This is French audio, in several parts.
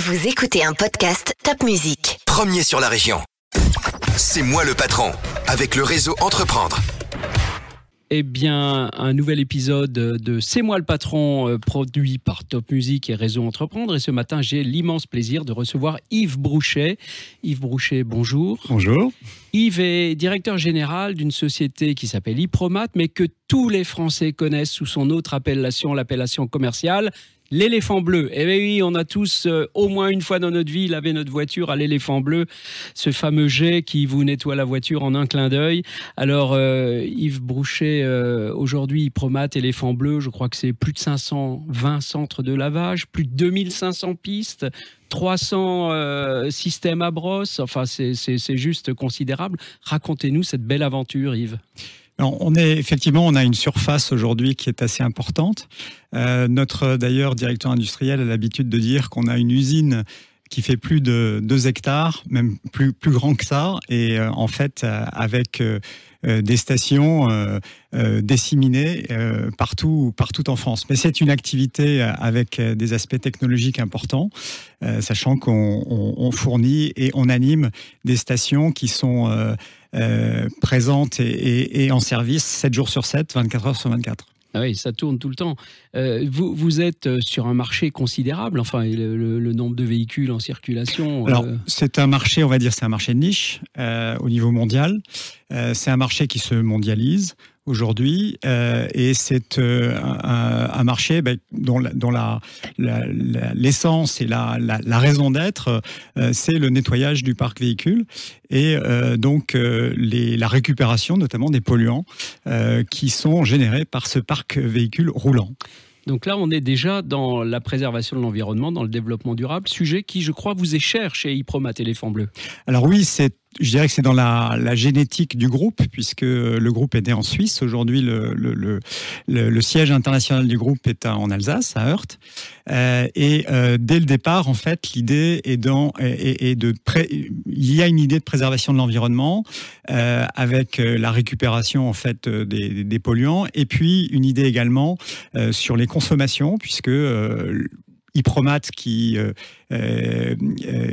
Vous écoutez un podcast Top Music. Premier sur la région. C'est moi le patron, avec le réseau Entreprendre. Eh bien, un nouvel épisode de C'est moi le patron, euh, produit par Top Music et Réseau Entreprendre. Et ce matin, j'ai l'immense plaisir de recevoir Yves Brouchet. Yves Brouchet, bonjour. Bonjour. Yves est directeur général d'une société qui s'appelle Ipromat, mais que tous les Français connaissent sous son autre appellation, l'appellation commerciale, L'éléphant bleu. Eh bien oui, on a tous euh, au moins une fois dans notre vie lavé notre voiture à l'éléphant bleu, ce fameux jet qui vous nettoie la voiture en un clin d'œil. Alors euh, Yves Brouchet, euh, aujourd'hui, Promat, éléphant bleu, je crois que c'est plus de 520 centres de lavage, plus de 2500 pistes, 300 systèmes à brosse. Enfin, c'est juste considérable. Racontez-nous cette belle aventure, Yves on est effectivement, on a une surface aujourd'hui qui est assez importante. Euh, notre d'ailleurs directeur industriel a l'habitude de dire qu'on a une usine qui fait plus de 2 hectares, même plus, plus grand que ça, et euh, en fait euh, avec des stations disséminées partout, partout en France. Mais c'est une activité avec des aspects technologiques importants, sachant qu'on fournit et on anime des stations qui sont euh, présente et, en service 7 jours sur 7, 24 heures sur 24. Ah oui, ça tourne tout le temps. Euh, vous, êtes euh, sur un marché considérable, enfin, le, nombre de véhicules en circulation. Alors, c'est un marché, on va dire, c'est un marché de niche au niveau mondial. c'est un marché qui se mondialise aujourd'hui euh, et c'est euh, un, marché ben, dont, l'essence et la, raison d'être, euh, c'est le nettoyage du parc véhicule et donc la récupération notamment des polluants qui sont générés par ce parc véhicule roulant. Donc là, on est déjà dans la préservation de l'environnement, dans le développement durable, sujet qui, je crois, vous est cher chez Ipromat Éléphant Bleu. Alors oui, c'est je dirais que c'est dans la, génétique du groupe, puisque le groupe est né en Suisse. Aujourd'hui, le, siège international du groupe est en Alsace, à Heurt. Euh, et euh, dès le départ, en fait, l'idée est, de il y a une idée de préservation de l'environnement euh, avec la récupération en fait des, polluants, et puis une idée également sur les consommations, puisque Ipromat qui, euh, euh,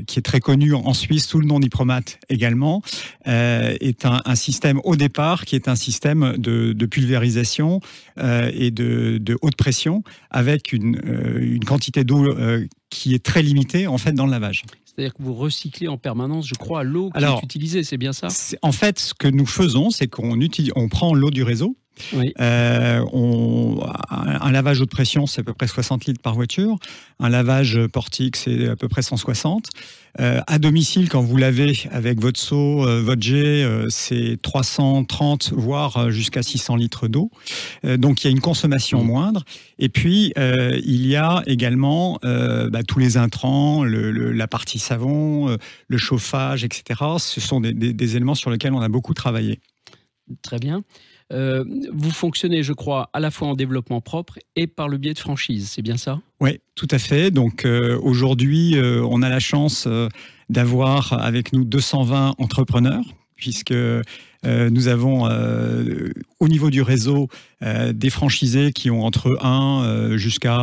qui est très connu en Suisse sous le nom d'Ipromat également, euh, est un, système au départ qui est un système de, pulvérisation et de, haute pression avec une, une quantité d'eau qui est très limitée en fait dans le lavage. C'est-à-dire que vous recyclez en permanence, je crois, l'eau qui est utilisée, c'est bien ça? En fait, ce que nous faisons, c'est qu'on on prend l'eau du réseau, euh, on, un, lavage haute pression, c'est à peu près 60 litres par voiture. Un lavage portique, c'est à peu près 160. Euh, à domicile, quand vous lavez avec votre seau, euh, votre jet, c'est 330, voire jusqu'à 600 litres d'eau. donc il y a une consommation mmh. moindre. Et puis, il y a également bah, tous les intrants, la partie savon, le chauffage, etc. Ce sont des éléments sur lesquels on a beaucoup travaillé. Très bien. Euh, vous fonctionnez, je crois, à la fois en développement propre et par le biais de franchise, c'est bien ça? Oui, tout à fait. Donc euh, aujourd'hui, euh, on a la chance d'avoir avec nous 220 entrepreneurs puisque nous avons au niveau du réseau des franchisés qui ont entre 1 jusqu'à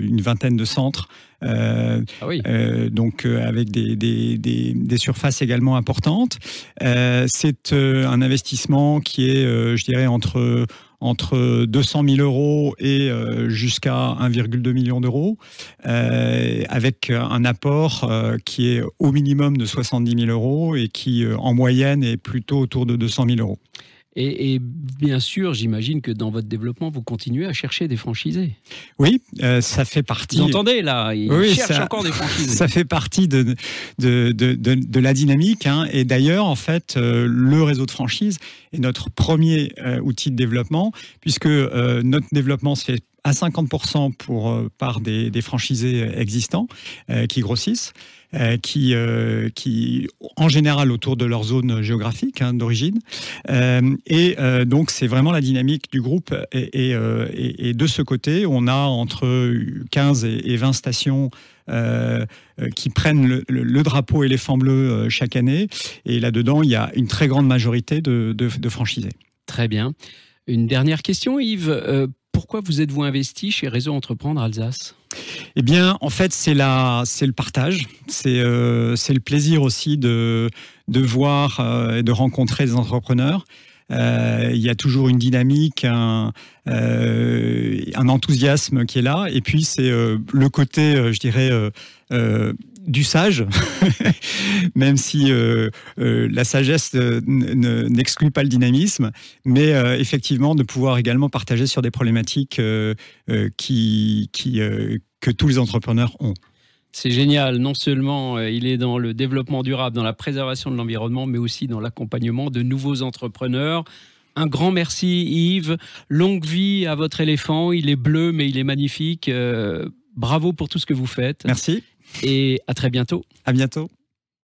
une vingtaine de centres euh, ah euh, donc euh, avec des, des, des, surfaces également importantes. c'est un investissement qui est, je dirais, entre entre 200 000 euros et jusqu'à 1,2 million d'euros, avec un apport qui est au minimum de 70 000 euros et qui, en moyenne, est plutôt autour de 200 000 euros. Et, bien sûr, j'imagine que dans votre développement, vous continuez à chercher des franchisés. Oui, euh, ça fait partie. Vous entendez là Il oui, encore des franchisés. Ça fait partie de, de, de, de la dynamique. Hein. Et d'ailleurs, en fait, euh, le réseau de franchise est notre premier euh, outil de développement, puisque notre développement se fait à 50% pour, par des, franchisés existants qui grossissent. Euh, qui, euh, qui, en général, autour de leur zone géographique hein, d'origine. Euh, et donc, c'est vraiment la dynamique du groupe. Et, et, de ce côté, on a entre 15 et 20 stations qui prennent le, le, drapeau éléphant bleu chaque année. Et là-dedans, il y a une très grande majorité de, de franchisés. Très bien. Une dernière question, Yves pourquoi vous êtes-vous investi chez Réseau Entreprendre Alsace? Eh bien, en fait, c'est c'est le partage, c'est euh, c'est le plaisir aussi de de voir euh, et de rencontrer des entrepreneurs. Euh, il y a toujours une dynamique, un, euh, un enthousiasme qui est là. Et puis, c'est euh, le côté, je dirais, du sage, même si la sagesse n'exclut pas le dynamisme, mais effectivement de pouvoir également partager sur des problématiques qui que tous les entrepreneurs ont. C'est génial. Non seulement euh, il est dans le développement durable, dans la préservation de l'environnement, mais aussi dans l'accompagnement de nouveaux entrepreneurs. Un grand merci Yves. Longue vie à votre éléphant. Il est bleu, mais il est magnifique. Euh, bravo pour tout ce que vous faites. Merci. Et à très bientôt. À bientôt.